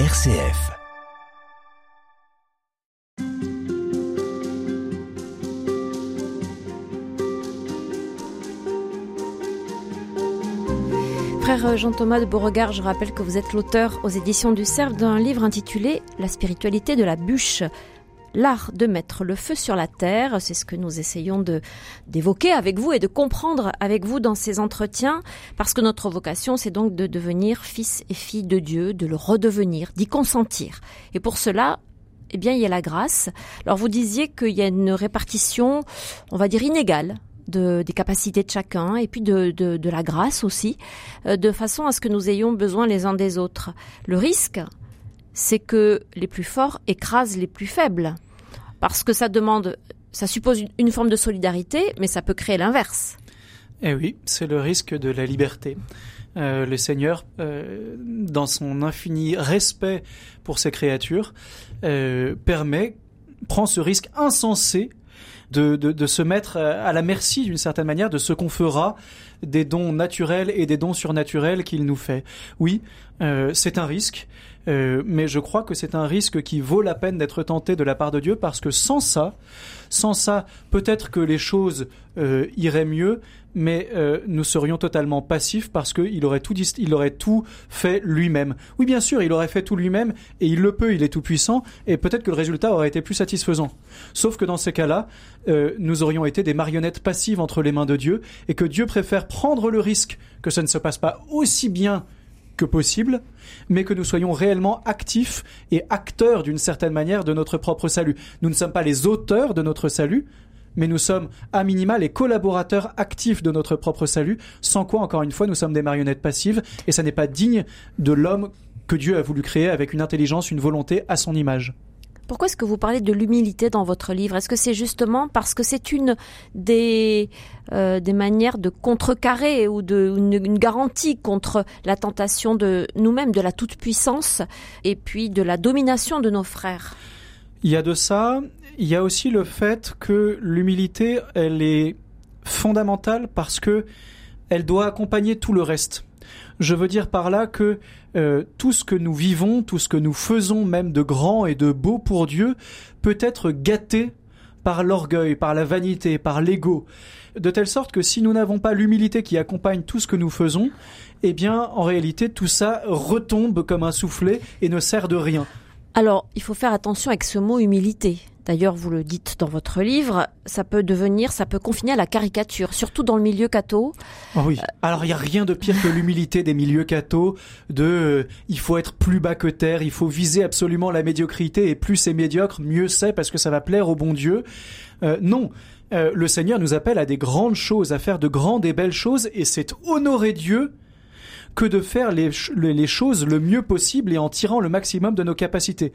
RCF. Frère Jean-Thomas de Beauregard, je rappelle que vous êtes l'auteur aux éditions du Cerf d'un livre intitulé La spiritualité de la bûche. L'art de mettre le feu sur la terre, c'est ce que nous essayons de d'évoquer avec vous et de comprendre avec vous dans ces entretiens, parce que notre vocation, c'est donc de devenir fils et filles de Dieu, de le redevenir, d'y consentir. Et pour cela, eh bien, il y a la grâce. Alors, vous disiez qu'il y a une répartition, on va dire, inégale de, des capacités de chacun et puis de, de, de la grâce aussi, euh, de façon à ce que nous ayons besoin les uns des autres. Le risque, c'est que les plus forts écrasent les plus faibles, parce que ça demande, ça suppose une, forme de solidarité, mais ça peut créer l'inverse. Eh oui, c'est le risque de la liberté. Euh, le Seigneur, euh, dans son infini respect pour ses créatures, euh, prend ce risque insensé de, se mettre à la merci d'une certaine manière de ce qu'on fera des dons naturels et des dons surnaturels qu'il nous fait. Oui, c'est un risque, euh, mais je crois que c'est un risque qui vaut la peine d'être tenté de la part de Dieu parce que sans ça, sans ça, peut-être que les choses euh, iraient mieux, mais euh, nous serions totalement passifs parce qu'il aurait tout, il aurait tout fait lui-même. Oui, bien sûr, il aurait fait tout lui-même et il le peut, il est tout puissant et peut-être que le résultat aurait été plus satisfaisant. Sauf que dans ces cas-là, euh, nous aurions été des marionnettes passives entre les mains de Dieu et que Dieu préfère prendre le risque que ça ne se passe pas aussi bien que possible, mais que nous soyons réellement actifs et acteurs d'une certaine manière de notre propre salut. Nous ne sommes pas les auteurs de notre salut, mais nous sommes à minima les collaborateurs actifs de notre propre salut, sans quoi, encore une fois, nous sommes des marionnettes passives, et ça n'est pas digne de l'homme que Dieu a voulu créer avec une intelligence, une volonté à son image. Pourquoi est-ce que vous parlez de l'humilité dans votre livre? Est-ce que c'est justement parce que c'est une des, euh, manières de contrecarrer ou de une, une, garantie contre la tentation de nous-mêmes, de la toute-puissance et puis de la domination de nos frères? Il y a de ça. Il y a aussi le fait que l'humilité, elle est fondamentale parce que elle doit accompagner tout le reste. Je veux dire par là que euh, tout ce que nous vivons, tout ce que nous faisons même de grand et de beau pour Dieu peut être gâté par l'orgueil, par la vanité, par l'ego, de telle sorte que si nous n'avons pas l'humilité qui accompagne tout ce que nous faisons, eh bien en réalité tout ça retombe comme un soufflet et ne sert de rien. Alors, il faut faire attention avec ce mot humilité. D'ailleurs, vous le dites dans votre livre, ça peut devenir, ça peut confiner à la caricature, surtout dans le milieu catho. Oh oui. Alors, il n'y a rien de pire que l'humilité des milieux catho, de euh, il faut être plus bas que terre, il faut viser absolument la médiocrité, et plus c'est médiocre, mieux c'est, parce que ça va plaire au bon Dieu. Euh, non. Euh, le Seigneur nous appelle à des grandes choses, à faire de grandes et belles choses, et c'est honorer Dieu que de faire les, les, choses le mieux possible et en tirant le maximum de nos capacités.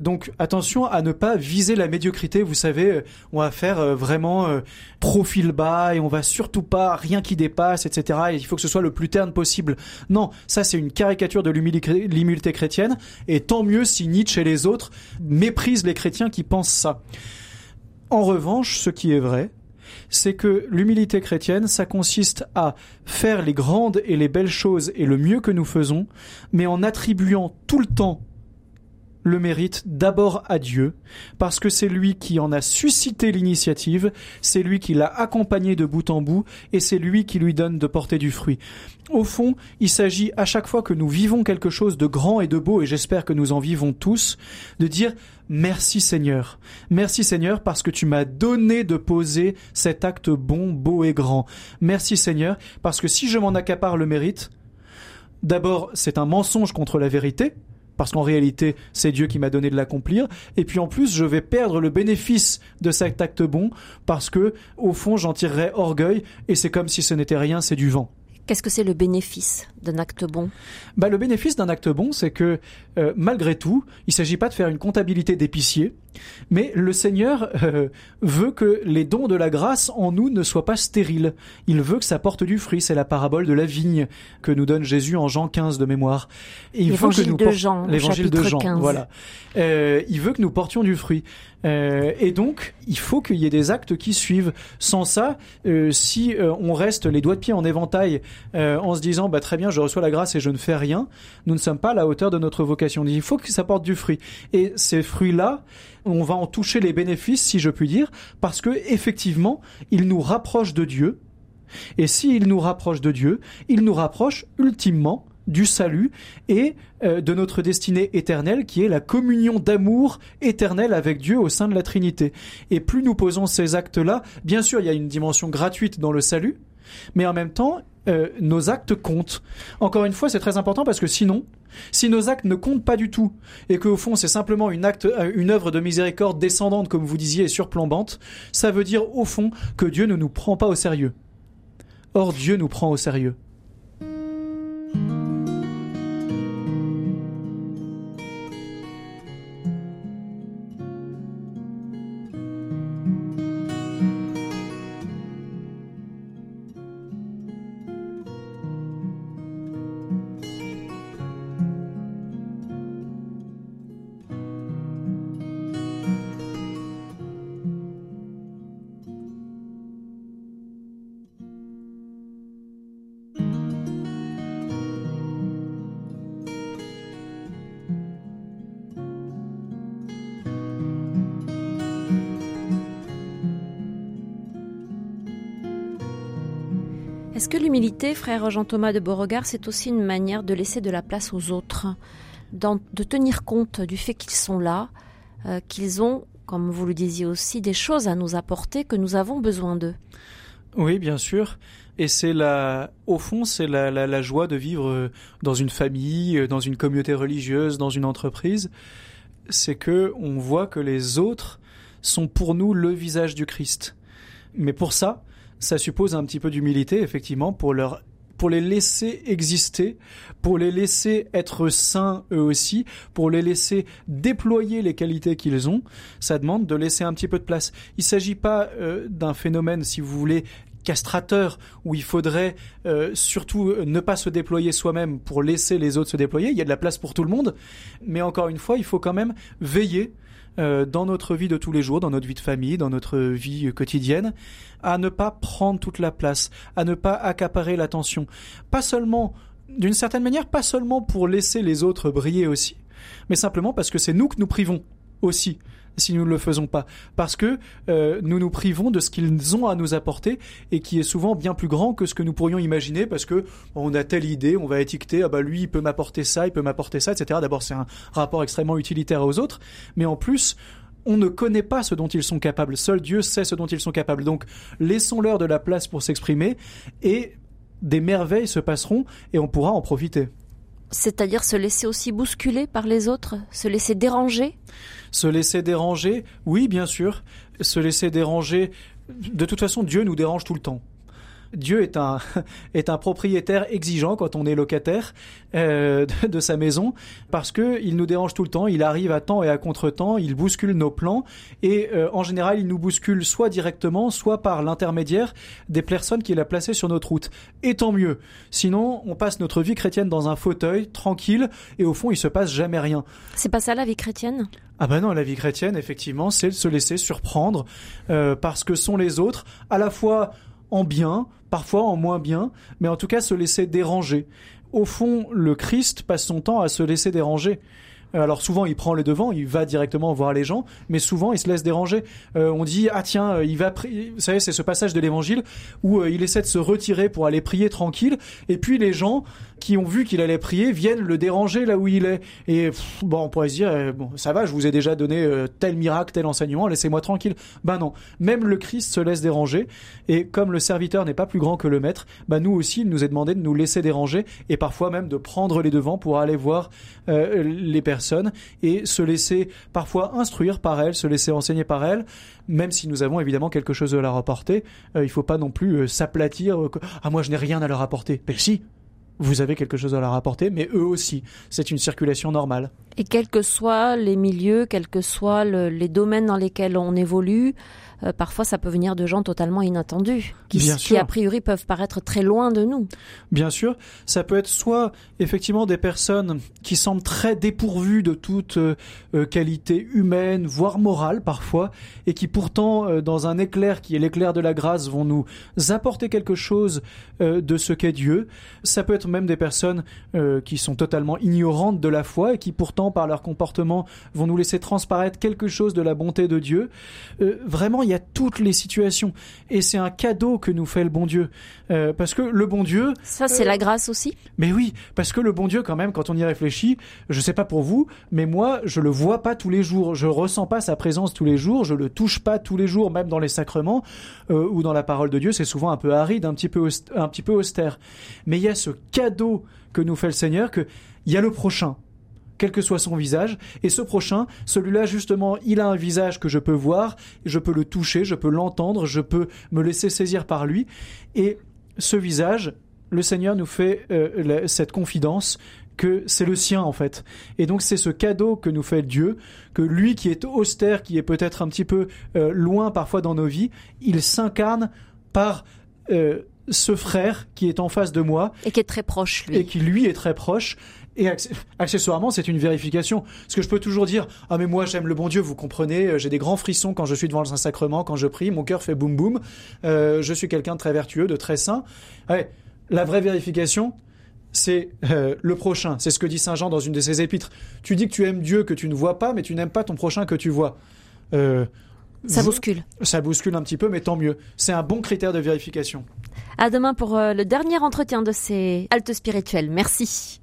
Donc attention à ne pas viser la médiocrité. Vous savez, on va faire vraiment profil bas et on va surtout pas rien qui dépasse, etc. Et il faut que ce soit le plus terne possible. Non, ça c'est une caricature de l'humilité chrétienne. Et tant mieux si Nietzsche et les autres méprisent les chrétiens qui pensent ça. En revanche, ce qui est vrai, c'est que l'humilité chrétienne, ça consiste à faire les grandes et les belles choses et le mieux que nous faisons, mais en attribuant tout le temps le mérite d'abord à Dieu, parce que c'est lui qui en a suscité l'initiative, c'est lui qui l'a accompagné de bout en bout, et c'est lui qui lui donne de porter du fruit. Au fond, il s'agit à chaque fois que nous vivons quelque chose de grand et de beau, et j'espère que nous en vivons tous, de dire Merci Seigneur. Merci Seigneur parce que tu m'as donné de poser cet acte bon, beau et grand. Merci Seigneur parce que si je m'en accapare le mérite, d'abord c'est un mensonge contre la vérité, parce qu'en réalité, c'est Dieu qui m'a donné de l'accomplir. Et puis en plus, je vais perdre le bénéfice de cet acte bon, parce que, au fond, j'en tirerai orgueil, et c'est comme si ce n'était rien, c'est du vent. Qu'est-ce que c'est le bénéfice d'un acte bon? Bah, Le bénéfice d'un acte bon, c'est que euh, malgré tout, il ne s'agit pas de faire une comptabilité d'épicier Mais le Seigneur euh, veut que les dons de la grâce en nous ne soient pas stériles. Il veut que ça porte du fruit. C'est la parabole de la vigne que nous donne Jésus en Jean 15 de mémoire. Et il que nous de Jean, l'évangile de Jean, 15. voilà. Euh, il veut que nous portions du fruit. Euh, et donc, il faut qu'il y ait des actes qui suivent. Sans ça, si on reste les doigts de pied en éventail en se disant bah très bien, je reçois la grâce et je ne fais rien, nous ne sommes pas à la hauteur de notre vocation. Il faut que ça porte du fruit. Et ces fruits-là, on va en toucher les bénéfices, si je puis dire, parce que effectivement, ils nous rapprochent de Dieu. Et s'ils nous rapprochent de Dieu, ils nous rapprochent ultimement du salut et euh, de notre destinée éternelle qui est la communion d'amour éternel avec Dieu au sein de la Trinité. Et plus nous posons ces actes-là, bien sûr il y a une dimension gratuite dans le salut, mais en même temps euh, nos actes comptent. Encore une fois, c'est très important parce que sinon, si nos actes ne comptent pas du tout et qu'au fond c'est simplement une acte, euh, une œuvre de miséricorde descendante comme vous disiez et surplombante, ça veut dire au fond que Dieu ne nous prend pas au sérieux. Or Dieu nous prend au sérieux. Est-ce que l'humilité, frère Jean-Thomas de Beauregard, c'est aussi une manière de laisser de la place aux autres, de tenir compte du fait qu'ils sont là, euh, qu'ils ont, comme vous le disiez aussi, des choses à nous apporter, que nous avons besoin d'eux? Oui, bien sûr. Et c'est la, au fond, c'est la, la, joie de vivre euh, dans une famille, euh, dans une communauté religieuse, dans une entreprise. C'est que on voit que les autres sont pour nous le visage du Christ. Mais pour ça, ça suppose un petit peu d'humilité, effectivement, pour leur pour les laisser exister, pour les laisser être sains eux aussi, pour les laisser déployer les qualités qu'ils ont, ça demande de laisser un petit peu de place. Il ne s'agit pas euh, d'un phénomène, si vous voulez, castrateur où il faudrait euh, surtout ne pas se déployer soi-même pour laisser les autres se déployer. Il y a de la place pour tout le monde, mais encore une fois, il faut quand même veiller euh, dans notre vie de tous les jours, dans notre vie de famille, dans notre vie quotidienne, à ne pas prendre toute la place, à ne pas accaparer l'attention. Pas seulement, d'une certaine manière, pas seulement pour laisser les autres briller aussi, mais simplement parce que c'est nous que nous privons aussi si nous ne le faisons pas, parce que euh, nous nous privons de ce qu'ils ont à nous apporter et qui est souvent bien plus grand que ce que nous pourrions imaginer, parce que on a telle idée, on va étiqueter, ah bah lui il peut m'apporter ça, il peut m'apporter ça, etc. D'abord c'est un rapport extrêmement utilitaire aux autres, mais en plus on ne connaît pas ce dont ils sont capables. Seul Dieu sait ce dont ils sont capables. Donc laissons-leur de la place pour s'exprimer et des merveilles se passeront et on pourra en profiter. C'est-à-dire se laisser aussi bousculer par les autres, se laisser déranger? Se laisser déranger, oui, bien sûr. Se laisser déranger. De toute façon, Dieu nous dérange tout le temps. Dieu est un est un propriétaire exigeant quand on est locataire euh, de, sa maison parce que il nous dérange tout le temps, il arrive à temps et à contre-temps, il bouscule nos plans et euh, en général il nous bouscule soit directement, soit par l'intermédiaire des personnes qu'il a placées sur notre route. Et tant mieux. Sinon, on passe notre vie chrétienne dans un fauteuil tranquille et au fond il se passe jamais rien. C'est pas ça la vie chrétienne? Ah ben non, la vie chrétienne, effectivement, c'est de se laisser surprendre euh, parce que sont les autres, à la fois en bien, parfois en moins bien, mais en tout cas se laisser déranger. Au fond, le Christ passe son temps à se laisser déranger. Euh, alors souvent il prend le devant, il va directement voir les gens, mais souvent il se laisse déranger. Euh, on dit ah tiens euh, il va, vous savez c'est ce passage de l'Évangile où il essaie de se retirer pour aller prier tranquille, et puis les gens qui ont vu qu'il allait prier viennent le déranger là où il est. Et bon on pourrait se dire bon ça va, je vous ai déjà donné tel miracle, tel enseignement, laissez-moi tranquille. Ben non, même le Christ se laisse déranger, et comme le serviteur n'est pas plus grand que le maître, ben nous aussi il nous est demandé de nous laisser déranger et parfois même de prendre les devants pour aller voir les personnes et se laisser parfois instruire par elle, se laisser enseigner par elle, même si nous avons évidemment quelque chose à leur apporter. Euh, il faut pas non plus euh, s'aplatir. Euh, ah moi je n'ai rien à leur apporter. Mais si, vous avez quelque chose à leur apporter, mais eux aussi. C'est une circulation normale. Et quels que soient les milieux, quels que soient les domaines dans lesquels on évolue, euh, parfois ça peut venir de gens totalement inattendus, qui, qui a priori peuvent paraître très loin de nous. Bien sûr, ça peut être soit effectivement des personnes qui semblent très dépourvues de toute euh, euh, qualité humaine, voire morale parfois, et qui pourtant, dans un éclair qui est l'éclair de la grâce, vont nous apporter quelque chose de ce qu'est Dieu. Ça peut être même des personnes qui sont totalement ignorantes de la foi et qui pourtant, par leur comportement, vont nous laisser transparaître quelque chose de la bonté de Dieu. vraiment, il y a toutes les situations. Et c'est un cadeau que nous fait le bon Dieu. Euh, parce que le bon Dieu... Ça, c'est la grâce aussi Mais oui, parce que le bon Dieu, quand même, quand on y réfléchit, je sais pas pour vous, mais moi, je le vois pas tous les jours. Je ressens pas sa présence tous les jours. Je le touche pas tous les jours, même dans les sacrements euh, ou dans la parole de Dieu. C'est souvent un peu aride, un petit peu, un petit peu austère. Mais il y a ce cadeau que nous fait le Seigneur, que il y a le prochain quel que soit son visage. Et ce prochain, celui-là justement, il a un visage que je peux voir, je peux le toucher, je peux l'entendre, je peux me laisser saisir par lui. Et ce visage, le Seigneur nous fait euh, cette confidence que c'est le sien en fait. Et donc c'est ce cadeau que nous fait Dieu, que lui qui est austère, qui est peut-être un petit peu euh, loin parfois dans nos vies, il s'incarne par euh, ce frère qui est en face de moi. Et qui est très proche, lui. Et qui lui est très proche. Et accessoirement, c'est une vérification. Parce que je peux toujours dire, ah mais moi j'aime le bon Dieu, vous comprenez, euh, j'ai des grands frissons quand je suis devant le Saint-Sacrement, quand je prie, mon cœur fait boum boum, euh, je suis quelqu'un de très vertueux, de très saint. Ouais, la vraie vérification, c'est euh, le prochain. C'est ce que dit Saint Jean dans une de ses épîtres. Tu dis que tu aimes Dieu que tu ne vois pas, mais tu n'aimes pas ton prochain que tu vois. ça bouscule. Ça bouscule un petit peu, mais tant mieux. C'est un bon critère de vérification. À demain pour le dernier entretien de ces haltes spirituelles. Merci.